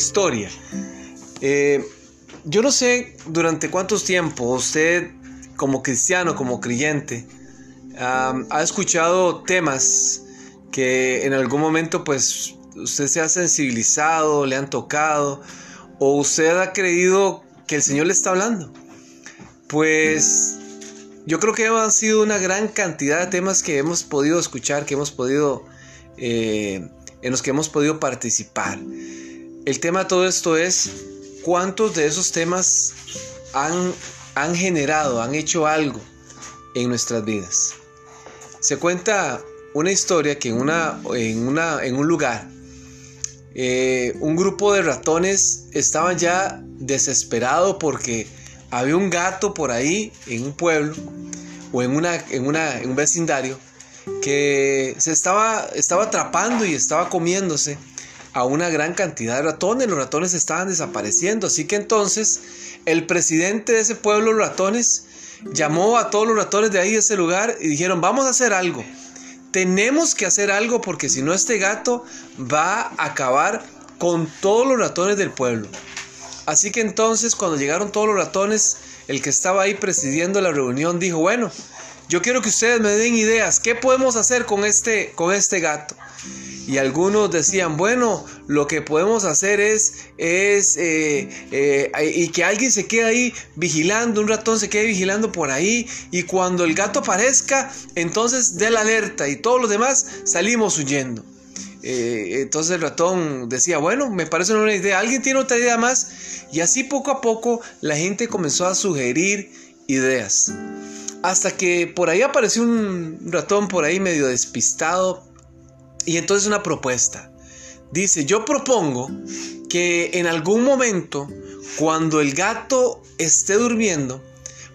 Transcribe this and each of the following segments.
historia. Eh, yo no sé durante cuántos tiempos usted, como cristiano, como creyente, ha escuchado temas que en algún momento pues usted se ha sensibilizado, le han tocado, o usted ha creído que el Señor le está hablando. Pues yo creo que han sido una gran cantidad de temas que hemos podido escuchar, que hemos podido, eh, en los que hemos podido participar. El tema de todo esto es cuántos de esos temas han, han generado, han hecho algo en nuestras vidas. Se cuenta una historia que en, una, en, una, en un lugar eh, un grupo de ratones estaban ya desesperados porque había un gato por ahí en un pueblo o en, una, en, una, en un vecindario que se estaba, estaba atrapando y estaba comiéndose a una gran cantidad de ratones. Los ratones estaban desapareciendo. Así que entonces el presidente de ese pueblo, los ratones, llamó a todos los ratones de ahí, de ese lugar, y dijeron, vamos a hacer algo. Tenemos que hacer algo porque si no este gato va a acabar con todos los ratones del pueblo. Así que entonces cuando llegaron todos los ratones, el que estaba ahí presidiendo la reunión dijo, bueno, yo quiero que ustedes me den ideas, ¿qué podemos hacer con este, con este gato? Y algunos decían, bueno, lo que podemos hacer es, es eh, eh, y que alguien se quede ahí vigilando, un ratón se quede vigilando por ahí, y cuando el gato aparezca, entonces dé la alerta y todos los demás salimos huyendo. Eh, entonces el ratón decía, bueno, me parece una buena idea, alguien tiene otra idea más, y así poco a poco la gente comenzó a sugerir ideas. Hasta que por ahí apareció un ratón por ahí medio despistado, y entonces una propuesta. Dice, yo propongo que en algún momento, cuando el gato esté durmiendo,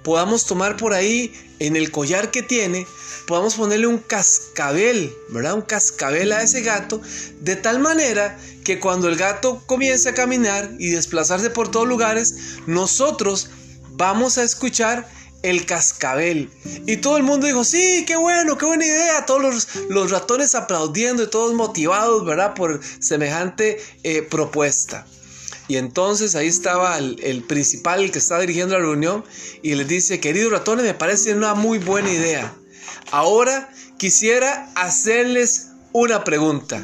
podamos tomar por ahí en el collar que tiene, podamos ponerle un cascabel, ¿verdad? Un cascabel a ese gato, de tal manera que cuando el gato comience a caminar y desplazarse por todos lugares, nosotros vamos a escuchar el cascabel. Y todo el mundo dijo, sí, qué bueno, qué buena idea. Todos los, ratones aplaudiendo y todos motivados, ¿verdad? Por semejante eh, propuesta. Y entonces ahí estaba el, principal, el que estaba dirigiendo la reunión, y les dice, queridos ratones, me parece una muy buena idea. Ahora quisiera hacerles una pregunta.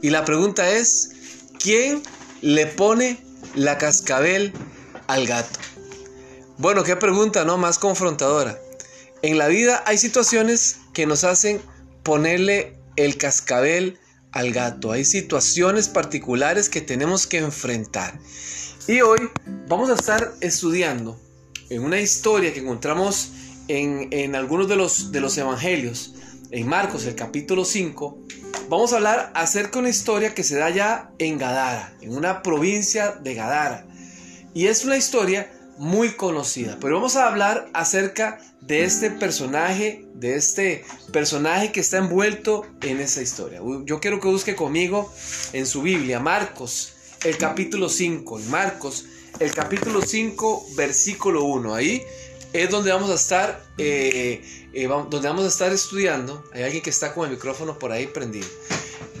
Y la pregunta es, ¿quién le pone la cascabel al gato? Bueno, qué pregunta, ¿no? Más confrontadora. En la vida hay situaciones que nos hacen ponerle el cascabel al gato. Hay situaciones particulares que tenemos que enfrentar. Y hoy vamos a estar estudiando en una historia que encontramos en, algunos de los, de los evangelios, en Marcos, el capítulo 5. Vamos a hablar acerca de una historia que se da ya en Gadara, en una provincia de Gadara. Y es una historia muy conocida. Pero vamos a hablar acerca de este personaje, de este personaje que está envuelto en esa historia. Yo quiero que busque conmigo en su Biblia, Marcos, el capítulo 5. Marcos, el capítulo 5, versículo 1. Ahí es donde vamos a estar, eh, eh, donde vamos a estar estudiando. Hay alguien que está con el micrófono por ahí prendido.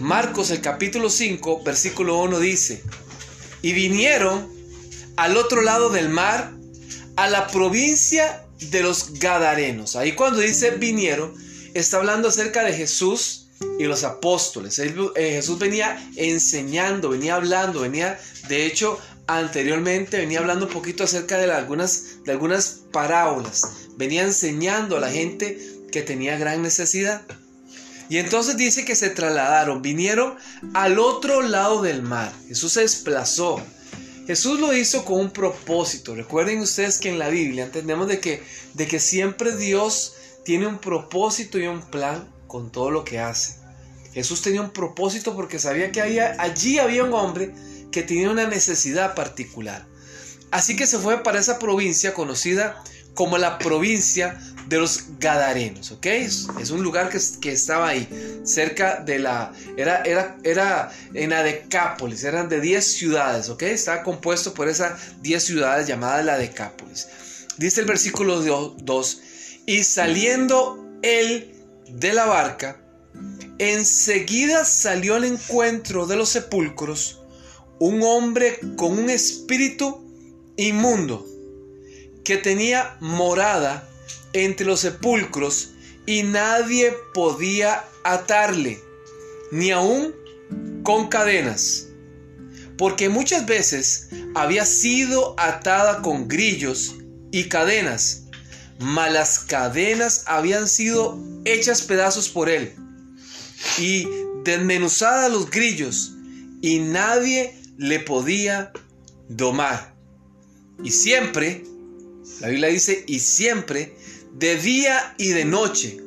Marcos, el capítulo 5, versículo 1 dice, y vinieron al otro lado del mar, a la provincia de los Gadarenos. Ahí cuando dice vinieron, está hablando acerca de Jesús y los apóstoles. Eh, Jesús venía enseñando, venía hablando, venía, de hecho, anteriormente venía hablando un poquito acerca de algunas, de algunas parábolas. Venía enseñando a la gente que tenía gran necesidad. Y entonces dice que se trasladaron, vinieron al otro lado del mar. Jesús se desplazó. Jesús lo hizo con un propósito. Recuerden ustedes que en la Biblia entendemos de que, de que siempre Dios tiene un propósito y un plan con todo lo que hace. Jesús tenía un propósito porque sabía que allí había un hombre que tenía una necesidad particular. Así que se fue para esa provincia conocida como la provincia de los Gadarenos, ¿ok? Es, un lugar que, que, estaba ahí, cerca de la... Era, era, era en la Decápolis, eran de 10 ciudades, ¿ok? Estaba compuesto por esas 10 ciudades llamadas la Decápolis. Dice el versículo 2, y saliendo él de la barca, enseguida salió al encuentro de los sepulcros un hombre con un espíritu inmundo que tenía morada entre los sepulcros y nadie podía atarle, ni aun con cadenas, porque muchas veces había sido atada con grillos y cadenas, mas las cadenas habían sido hechas pedazos por él y desmenuzadas los grillos, y nadie le podía domar. Y siempre, la Biblia dice, y siempre, de día y de noche,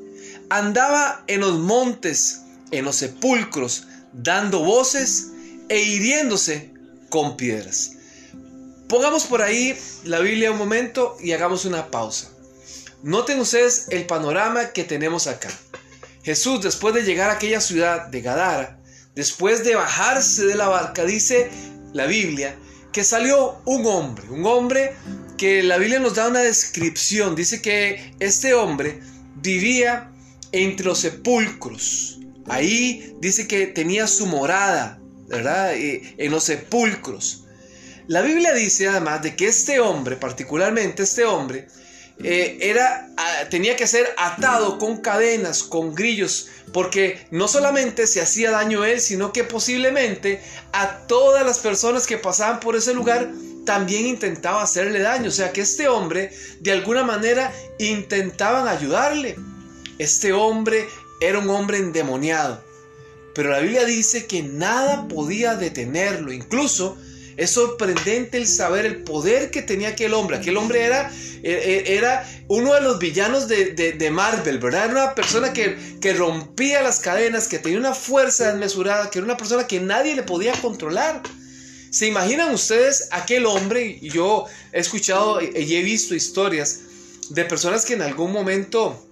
andaba en los montes, en los sepulcros, dando voces e hiriéndose con piedras. Pongamos por ahí la Biblia un momento y hagamos una pausa. Noten ustedes el panorama que tenemos acá. Jesús, después de llegar a aquella ciudad de Gadara, después de bajarse de la barca, dice la Biblia que salió un hombre, un hombre que la Biblia nos da una descripción. Dice que este hombre vivía entre los sepulcros. Ahí dice que tenía su morada, ¿verdad? En los sepulcros. La Biblia dice además de que este hombre, particularmente este hombre, eh, era, ah, tenía que ser atado con cadenas, con grillos, porque no solamente se hacía daño a él, sino que posiblemente a todas las personas que pasaban por ese lugar también intentaba hacerle daño. O sea que este hombre, de alguna manera, intentaban ayudarle. Este hombre era un hombre endemoniado. Pero la Biblia dice que nada podía detenerlo. Incluso es sorprendente el saber el poder que tenía aquel hombre. Aquel hombre era, e, e, era uno de los villanos de, Marvel, ¿verdad? Era una persona que, que, rompía las cadenas, que tenía una fuerza desmesurada, que era una persona que nadie le podía controlar. ¿Se imaginan ustedes aquel hombre? Yo he escuchado y he visto historias de personas que en algún momento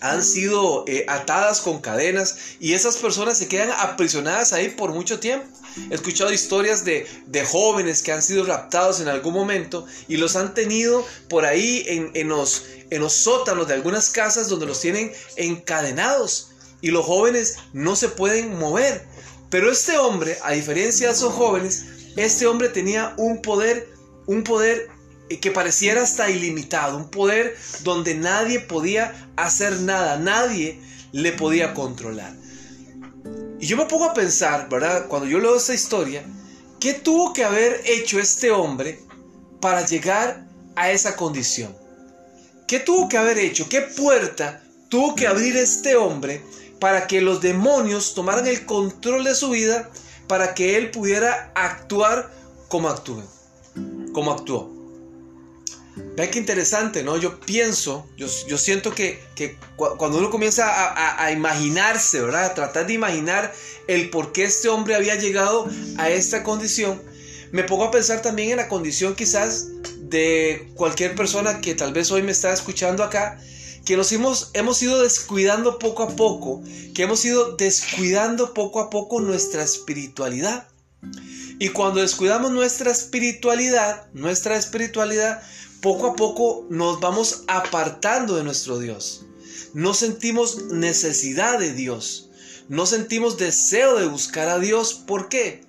han sido eh, atadas con cadenas y esas personas se quedan aprisionadas ahí por mucho tiempo. He escuchado historias de, jóvenes que han sido raptados en algún momento y los han tenido por ahí en, en, los, en los sótanos de algunas casas donde los tienen encadenados y los jóvenes no se pueden mover. Pero este hombre, a diferencia de esos jóvenes, este hombre tenía un poder, un poder que pareciera hasta ilimitado, un poder donde nadie podía hacer nada, nadie le podía controlar. Y yo me pongo a pensar, ¿verdad? Cuando yo leo esta historia, ¿qué tuvo que haber hecho este hombre para llegar a esa condición? ¿Qué tuvo que haber hecho? ¿Qué puerta tuvo que abrir este hombre para que los demonios tomaran el control de su vida, para que él pudiera actuar como actuó? Como actuó. Vean qué interesante, ¿no? Yo pienso, yo, yo siento que, cuando uno comienza a, imaginarse, ¿verdad? A tratar de imaginar el por qué este hombre había llegado a esta condición, me pongo a pensar también en la condición quizás de cualquier persona que tal vez hoy me está escuchando acá, que nos hemos, hemos ido descuidando poco a poco, que hemos ido descuidando poco a poco nuestra espiritualidad. Y cuando descuidamos nuestra espiritualidad, nuestra espiritualidad, poco a poco nos vamos apartando de nuestro Dios. No sentimos necesidad de Dios. No sentimos deseo de buscar a Dios. ¿Por qué?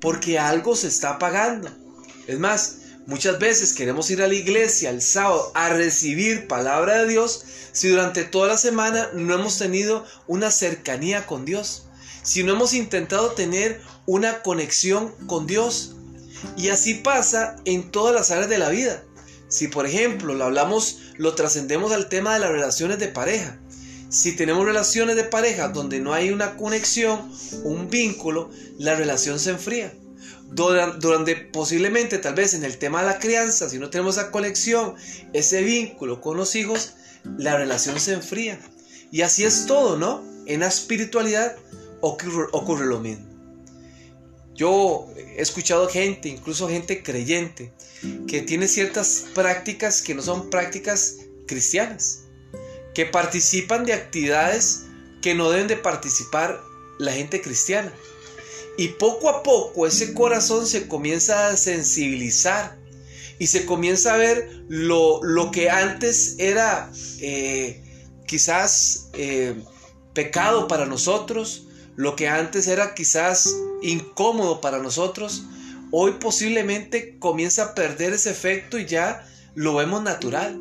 Porque algo se está apagando. Es más, muchas veces queremos ir a la iglesia el sábado a recibir palabra de Dios si durante toda la semana no hemos tenido una cercanía con Dios. Si no hemos intentado tener una conexión con Dios. Y así pasa en todas las áreas de la vida. Si por ejemplo lo hablamos, lo trascendemos al tema de las relaciones de pareja. Si tenemos relaciones de pareja donde no hay una conexión, un vínculo, la relación se enfría. Durante, posiblemente, tal vez en el tema de la crianza, si no tenemos esa conexión, ese vínculo con los hijos, la relación se enfría. Y así es todo, ¿no? En la espiritualidad ocurre, lo mismo. Yo he escuchado gente, incluso gente creyente, que tiene ciertas prácticas que no son prácticas cristianas, que participan de actividades que no deben de participar la gente cristiana. Y poco a poco ese corazón se comienza a sensibilizar y se comienza a ver lo, que antes era eh, quizás eh, pecado para nosotros, lo que antes era quizás incómodo para nosotros, hoy posiblemente comienza a perder ese efecto y ya lo vemos natural.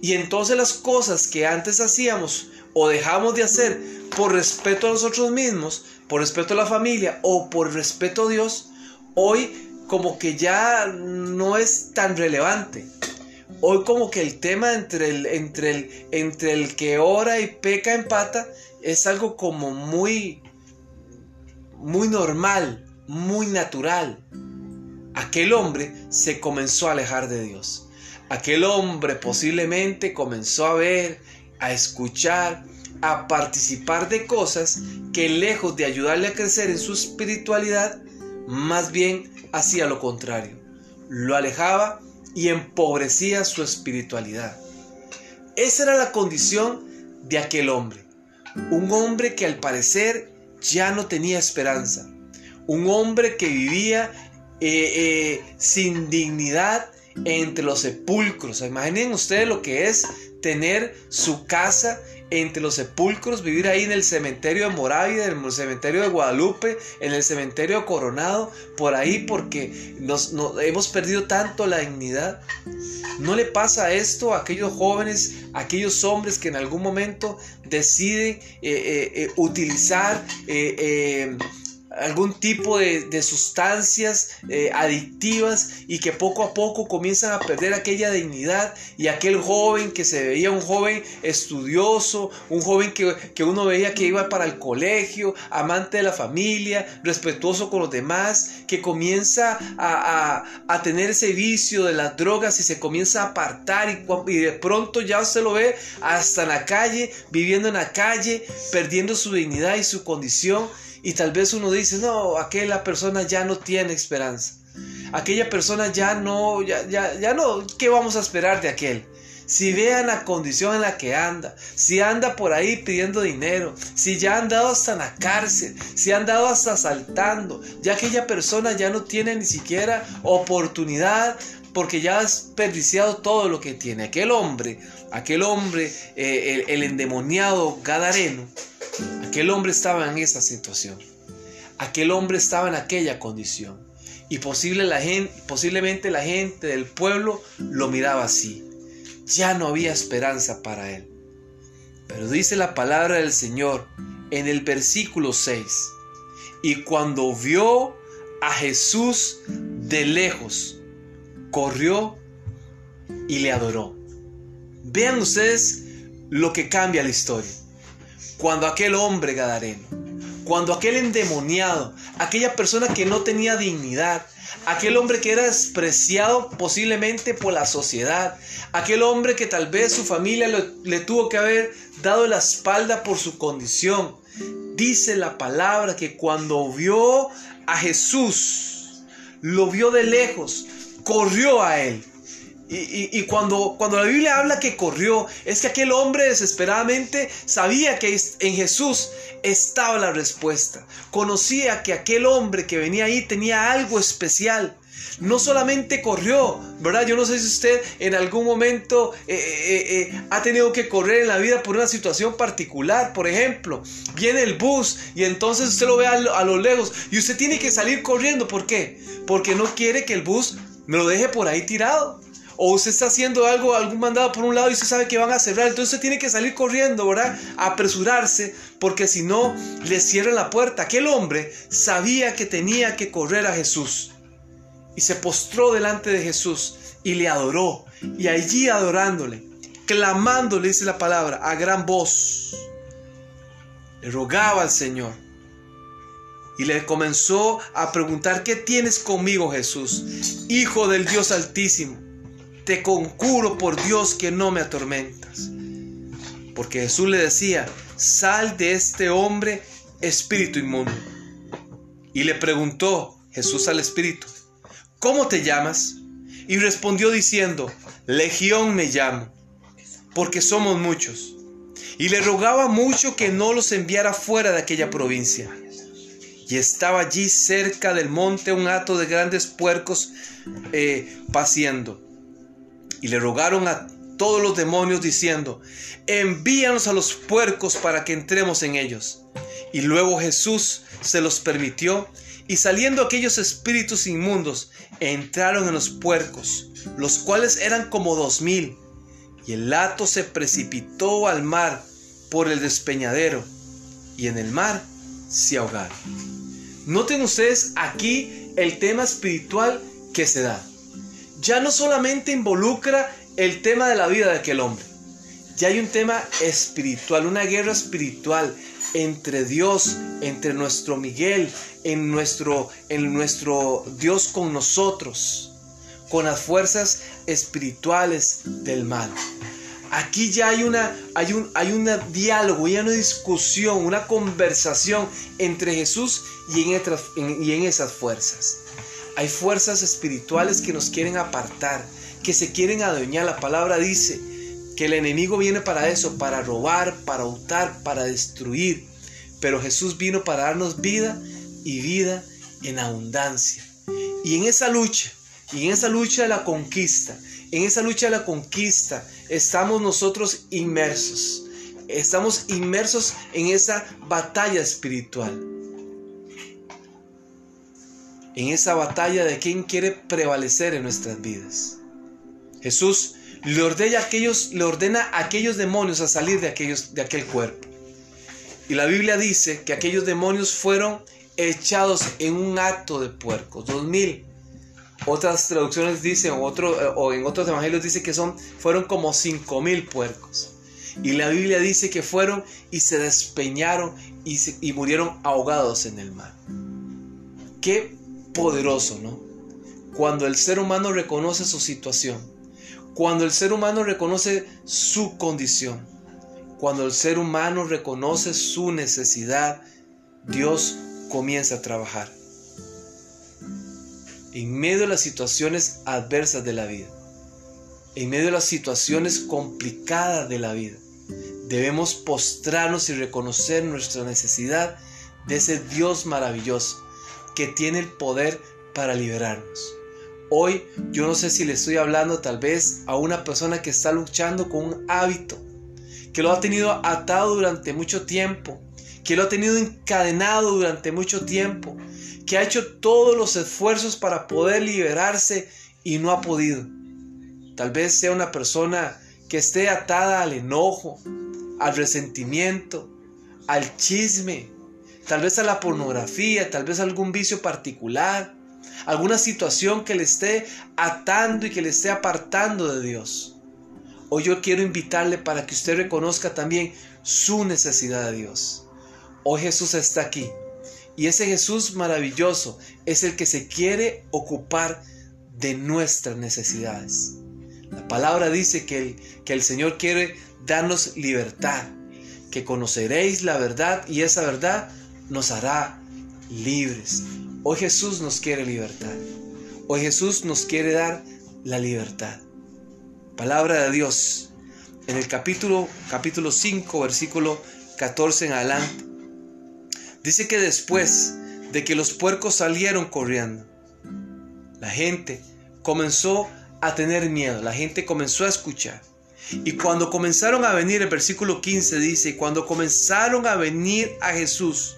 Y entonces las cosas que antes hacíamos o dejamos de hacer por respeto a nosotros mismos, por respeto a la familia o por respeto a Dios, hoy como que ya no es tan relevante. Hoy como que el tema entre el, entre el, entre el que ora y peca empata es algo como muy, muy normal, muy natural. Aquel hombre se comenzó a alejar de Dios. Aquel hombre posiblemente comenzó a ver, a escuchar, a participar de cosas que lejos de ayudarle a crecer en su espiritualidad, más bien hacía lo contrario. Lo alejaba y empobrecía su espiritualidad. Esa era la condición de aquel hombre. Un hombre que al parecer ya no tenía esperanza. Un hombre que vivía eh, eh, sin dignidad entre los sepulcros. Imaginen ustedes lo que es tener su casa entre los sepulcros, vivir ahí en el cementerio de Moravia, en el cementerio de Guadalupe, en el cementerio Coronado, por ahí porque nos, hemos perdido tanto la dignidad. ¿No le pasa esto a aquellos jóvenes, a aquellos hombres que en algún momento deciden eh, eh, eh, utilizar algún tipo de, sustancias eh, adictivas y que poco a poco comienzan a perder aquella dignidad y aquel joven que se veía un joven estudioso, un joven que, uno veía que iba para el colegio, amante de la familia, respetuoso con los demás, que comienza a, tener ese vicio de las drogas y se comienza a apartar y, y de pronto ya se lo ve hasta en la calle, viviendo en la calle, perdiendo su dignidad y su condición y tal vez uno dice, no, aquella persona ya no tiene esperanza. Aquella persona ya no, ya, ya, ya no, ¿qué vamos a esperar de aquel? Si vean la condición en la que anda, si anda por ahí pidiendo dinero, si ya han dado hasta la cárcel, si han dado hasta saltando, ya aquella persona ya no tiene ni siquiera oportunidad porque ya ha desperdiciado todo lo que tiene. Aquel hombre, aquel hombre, eh, el endemoniado Gadareno, Aquel hombre estaba en esa situación. Aquel hombre estaba en aquella condición. Y posible la gente, posiblemente la gente del pueblo lo miraba así. Ya no había esperanza para él. Pero dice la palabra del Señor en el versículo 6. Y cuando vio a Jesús de lejos, corrió y le adoró. Vean ustedes lo que cambia la historia cuando aquel hombre gadareno, cuando aquel endemoniado, aquella persona que no tenía dignidad, aquel hombre que era despreciado posiblemente por la sociedad, aquel hombre que tal vez su familia le, tuvo que haber dado la espalda por su condición. Dice la palabra que cuando vio a Jesús, lo vio de lejos, corrió a él y, cuando, cuando la Biblia habla que corrió, es que aquel hombre desesperadamente sabía que en Jesús estaba la respuesta. Conocía que aquel hombre que venía ahí tenía algo especial. No solamente corrió, ¿verdad? Yo no sé si usted en algún momento eh, eh, eh, ha tenido que correr en la vida por una situación particular. Por ejemplo, viene el bus y entonces usted lo ve a, a lo lejos y usted tiene que salir corriendo. ¿Por qué? Porque no quiere que el bus me lo deje por ahí tirado o usted está haciendo algo, algún mandado por un lado y usted sabe que van a cerrar, entonces tiene que salir corriendo, ¿verdad? apresurarse, porque si no, le cierran la puerta. Aquel hombre sabía que tenía que correr a Jesús y se postró delante de Jesús y le adoró. Y allí adorándole, clamándole, dice la palabra, a gran voz, le rogaba al Señor. Y le comenzó a preguntar, ¿qué tienes conmigo Jesús? Hijo del Dios Altísimo te concuro por Dios que no me atormentas. Porque Jesús le decía, sal de este hombre, espíritu inmundo. Y le preguntó Jesús al espíritu, ¿cómo te llamas? Y respondió diciendo, Legión me llamo, porque somos muchos. Y le rogaba mucho que no los enviara fuera de aquella provincia. Y estaba allí cerca del monte un hato de grandes puercos eh, paciendo y le rogaron a todos los demonios diciendo, envíanos a los puercos para que entremos en ellos. Y luego Jesús se los permitió y saliendo aquellos espíritus inmundos entraron en los puercos, los cuales eran como dos mil, y el hato se precipitó al mar por el despeñadero, y en el mar se ahogaron. Noten ustedes aquí el tema espiritual que se da. Ya no solamente involucra el tema de la vida de aquel hombre, ya hay un tema espiritual, una guerra espiritual entre Dios, entre nuestro Miguel, en nuestro, en nuestro Dios con nosotros, con las fuerzas espirituales del mal. Aquí ya hay una, hay un, hay un diálogo, hay una discusión, una conversación entre Jesús y en, y en esas fuerzas. Hay fuerzas espirituales que nos quieren apartar, que se quieren adueñar. La palabra dice que el enemigo viene para eso, para robar, para hurtar, para destruir. Pero Jesús vino para darnos vida y vida en abundancia. Y en esa lucha, y en esa lucha de la conquista, en esa lucha de la conquista, estamos nosotros inmersos. Estamos inmersos en esa batalla espiritual. En esa batalla de quién quiere prevalecer en nuestras vidas. Jesús le ordena a aquellos, demonios a salir de, aquel cuerpo. Y la Biblia dice que aquellos demonios fueron echados en un acto de puercos, dos mil. Otras traducciones dicen, eh, o en otros evangelios dice que son, fueron como cinco mil puercos. Y la Biblia dice que fueron y se despeñaron y, y murieron ahogados en el mar. Qué poderoso, ¿no? Cuando el ser humano reconoce su situación, cuando el ser humano reconoce su condición, cuando el ser humano reconoce su necesidad, Dios comienza a trabajar. En medio de las situaciones adversas de la vida, en medio de las situaciones complicadas de la vida, debemos postrarnos y reconocer nuestra necesidad de ese Dios maravilloso que tiene el poder para liberarnos. Hoy yo no sé si le estoy hablando tal vez a una persona que está luchando con un hábito, que lo ha tenido atado durante mucho tiempo, que lo ha tenido encadenado durante mucho tiempo, que ha hecho todos los esfuerzos para poder liberarse y no ha podido. Tal vez sea una persona que esté atada al enojo, al resentimiento, al chisme, tal vez a la pornografía, tal vez a algún vicio particular, alguna situación que le esté atando y que le esté apartando de Dios. Hoy yo quiero invitarle para que usted reconozca también su necesidad de Dios. Hoy Jesús está aquí y ese Jesús maravilloso es el que se quiere ocupar de nuestras necesidades. La palabra dice que el, que el Señor quiere darnos libertad, que conoceréis la verdad y esa verdad nos hará libres. Hoy Jesús nos quiere libertad. Hoy Jesús nos quiere dar la libertad. Palabra de Dios. En el capítulo, capítulo 5, versículo 14 en adelante. Dice que después de que los puercos salieron corriendo, la gente comenzó a tener miedo, la gente comenzó a escuchar. Y cuando comenzaron a venir, el versículo 15 dice, cuando comenzaron a venir a Jesús,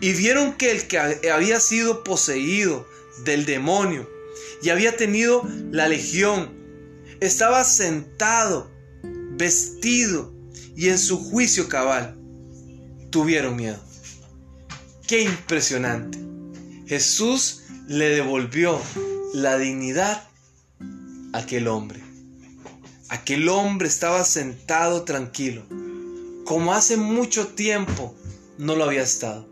y vieron que el que había sido poseído del demonio y había tenido la legión estaba sentado, vestido y en su juicio cabal. Tuvieron miedo. Qué impresionante. Jesús le devolvió la dignidad a aquel hombre. Aquel hombre estaba sentado tranquilo, como hace mucho tiempo no lo había estado.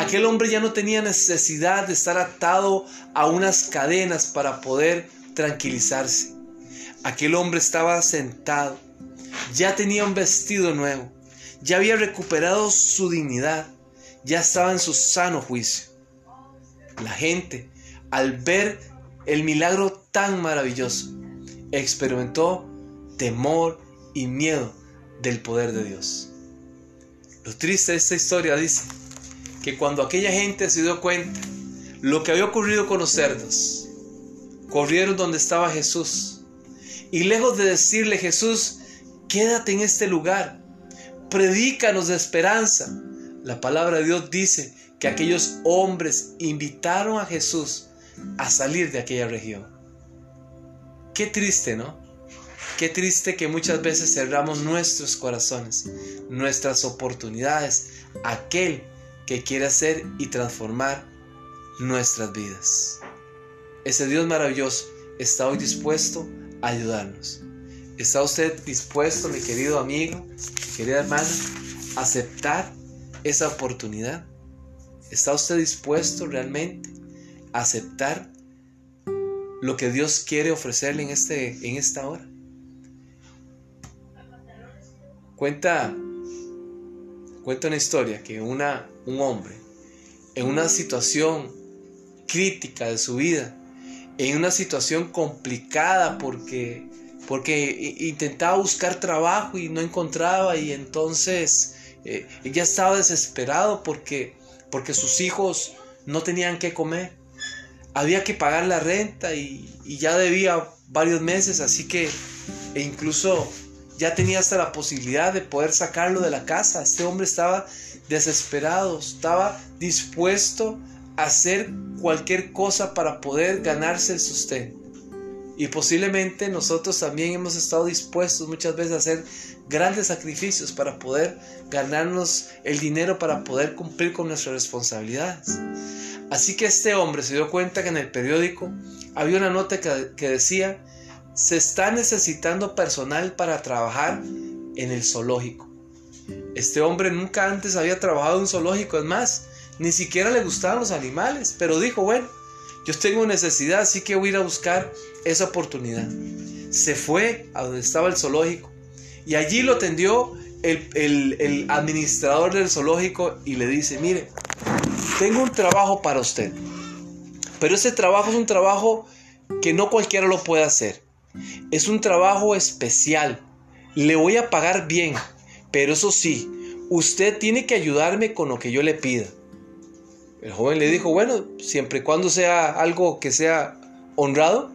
Aquel hombre ya no tenía necesidad de estar atado a unas cadenas para poder tranquilizarse. Aquel hombre estaba sentado, ya tenía un vestido nuevo, ya había recuperado su dignidad, ya estaba en su sano juicio. La gente, al ver el milagro tan maravilloso, experimentó temor y miedo del poder de Dios. Lo triste de esta historia dice que cuando aquella gente se dio cuenta lo que había ocurrido con los cerdos, corrieron donde estaba Jesús. Y lejos de decirle Jesús, quédate en este lugar, predícanos de esperanza, La palabra de Dios dice que aquellos hombres invitaron a Jesús a salir de aquella región. Qué triste, ¿no? Qué triste que muchas veces cerramos nuestros corazones, nuestras oportunidades, aquel que quiere hacer y transformar nuestras vidas. Ese Dios maravilloso está hoy dispuesto a ayudarnos. ¿Está usted dispuesto, mi querido amigo, mi querida hermana, a aceptar esa oportunidad? ¿Está usted dispuesto realmente a aceptar lo que Dios quiere ofrecerle en, este, en esta hora? Cuenta, cuenta una historia que una, un hombre en una situación crítica de su vida, en una situación complicada porque, porque intentaba buscar trabajo y no encontraba y entonces eh, ella estaba desesperado porque, porque sus hijos no tenían que comer. Había que pagar la renta y, y ya debía varios meses, así que e incluso ya tenía hasta la posibilidad de poder sacarlo de la casa. Este hombre estaba desesperado, estaba dispuesto a hacer cualquier cosa para poder ganarse el sustento. Y posiblemente nosotros también hemos estado dispuestos muchas veces a hacer grandes sacrificios para poder ganarnos el dinero para poder cumplir con nuestras responsabilidades. Así que este hombre se dio cuenta que en el periódico había una nota que, que decía se está necesitando personal para trabajar en el zoológico. Este hombre nunca antes había trabajado en un zoológico, es más, ni siquiera le gustaban los animales, pero dijo, bueno, yo tengo necesidad, así que voy a ir a buscar esa oportunidad. Se fue a donde estaba el zoológico y allí lo atendió el, el administrador del zoológico y le dice, mire, tengo un trabajo para usted, pero ese trabajo es un trabajo que no cualquiera lo puede hacer. Es un trabajo especial. Le voy a pagar bien, pero eso sí, usted tiene que ayudarme con lo que yo le pida. El joven le dijo, bueno, siempre y cuando sea algo que sea honrado,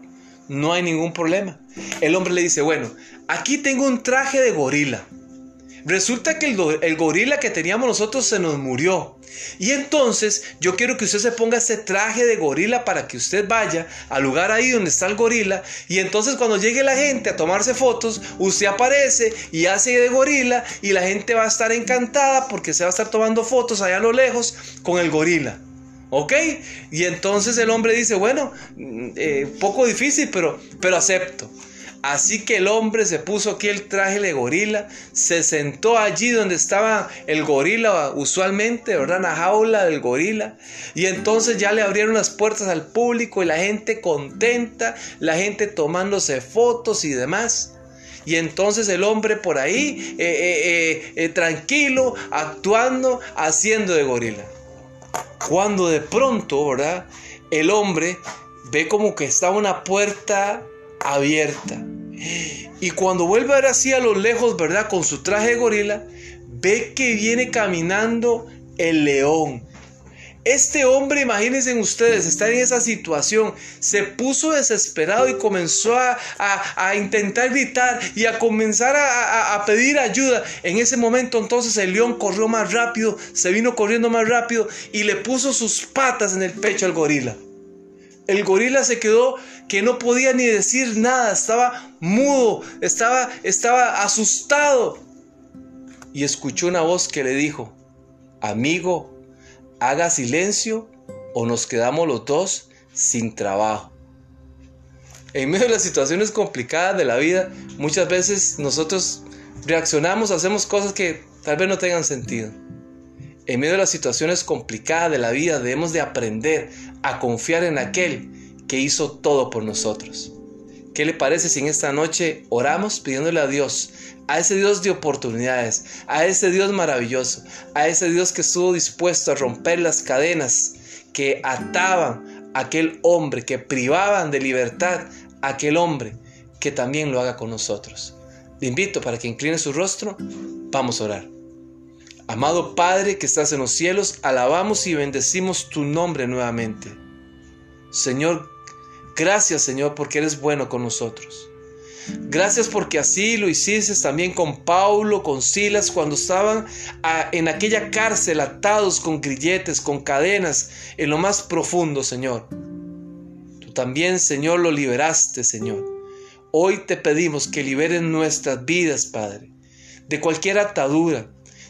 no hay ningún problema. El hombre le dice, bueno, aquí tengo un traje de gorila. Resulta que el, gorila que teníamos nosotros se nos murió. Y entonces yo quiero que usted se ponga ese traje de gorila para que usted vaya al lugar ahí donde está el gorila. Y entonces cuando llegue la gente a tomarse fotos, usted aparece y hace de gorila y la gente va a estar encantada porque se va a estar tomando fotos allá a lo lejos con el gorila. ¿Ok? Y entonces el hombre dice, bueno, mm, eh, poco difícil, pero, pero acepto. Así que el hombre se puso aquí el traje de gorila, se sentó allí donde estaba el gorila usualmente, ¿verdad? La jaula del gorila. Y entonces ya le abrieron las puertas al público y la gente contenta, la gente tomándose fotos y demás. Y entonces el hombre por ahí, eh, eh, eh, tranquilo, actuando, haciendo de gorila. Cuando de pronto, ¿verdad? El hombre ve como que está una puerta abierta. Y cuando vuelve a ver así a lo lejos, ¿verdad? Con su traje de gorila, ve que viene caminando el león. Este hombre, imagínense ustedes, está en esa situación, se puso desesperado y comenzó a, intentar gritar y a comenzar a, a, pedir ayuda. En ese momento entonces el león corrió más rápido, se vino corriendo más rápido y le puso sus patas en el pecho al gorila. El gorila se quedó que no podía ni decir nada, estaba mudo, estaba, estaba asustado. Y escuchó una voz que le dijo, amigo, haga silencio o nos quedamos los dos sin trabajo. En medio de las situaciones complicadas de la vida, muchas veces nosotros reaccionamos, hacemos cosas que tal vez no tengan sentido. En medio de las situaciones complicadas de la vida debemos de aprender a confiar en aquel que hizo todo por nosotros. ¿Qué le parece si en esta noche oramos pidiéndole a Dios, a ese Dios de oportunidades, a ese Dios maravilloso, a ese Dios que estuvo dispuesto a romper las cadenas que ataban a aquel hombre, que privaban de libertad a aquel hombre, que también lo haga con nosotros? Le invito para que incline su rostro, vamos a orar. Amado Padre que estás en los cielos, alabamos y bendecimos tu nombre nuevamente. Señor, gracias Señor porque eres bueno con nosotros. Gracias porque así lo hiciste también con Paulo, con Silas, cuando estaban en aquella cárcel atados con grilletes, con cadenas, en lo más profundo, Señor. Tú también, Señor, lo liberaste, Señor. Hoy te pedimos que liberen nuestras vidas, Padre, de cualquier atadura,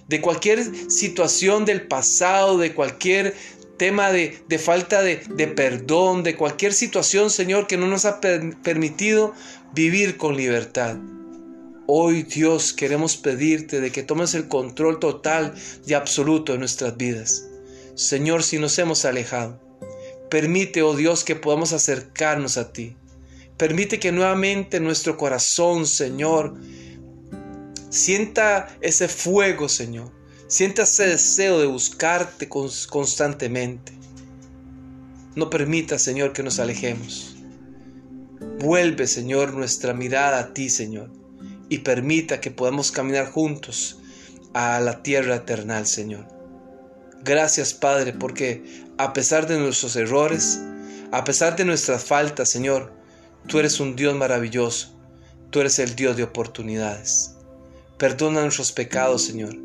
de cualquier situación del pasado, de cualquier tema de, falta de, de, perdón, de cualquier situación, Señor, que no nos ha permitido vivir con libertad. Hoy, Dios, queremos pedirte de que tomes el control total y absoluto de nuestras vidas. Señor, si nos hemos alejado, permite, oh Dios, que podamos acercarnos a ti. Permite que nuevamente nuestro corazón, Señor, sienta ese fuego, Señor Sienta ese deseo de buscarte constantemente. No permita, Señor, que nos alejemos. Vuelve, Señor, nuestra mirada a ti, Señor, y permita que podamos caminar juntos a la tierra eternal, Señor. Gracias, Padre, porque a pesar de nuestros errores, a pesar de nuestras faltas, Señor, tú eres un Dios maravilloso. Tú eres el Dios de oportunidades. Perdona nuestros pecados, Señor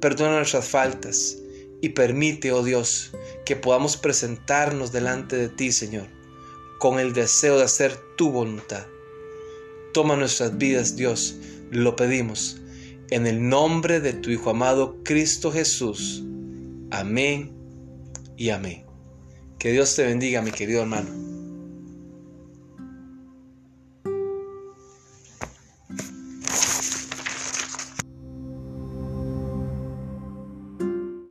perdona nuestras faltas y permite, oh Dios, que podamos presentarnos delante de ti, Señor, con el deseo de hacer tu voluntad. Toma nuestras vidas, Dios, lo pedimos, en el nombre de tu Hijo amado Cristo Jesús. Amén y amén. Que Dios te bendiga, mi querido hermano.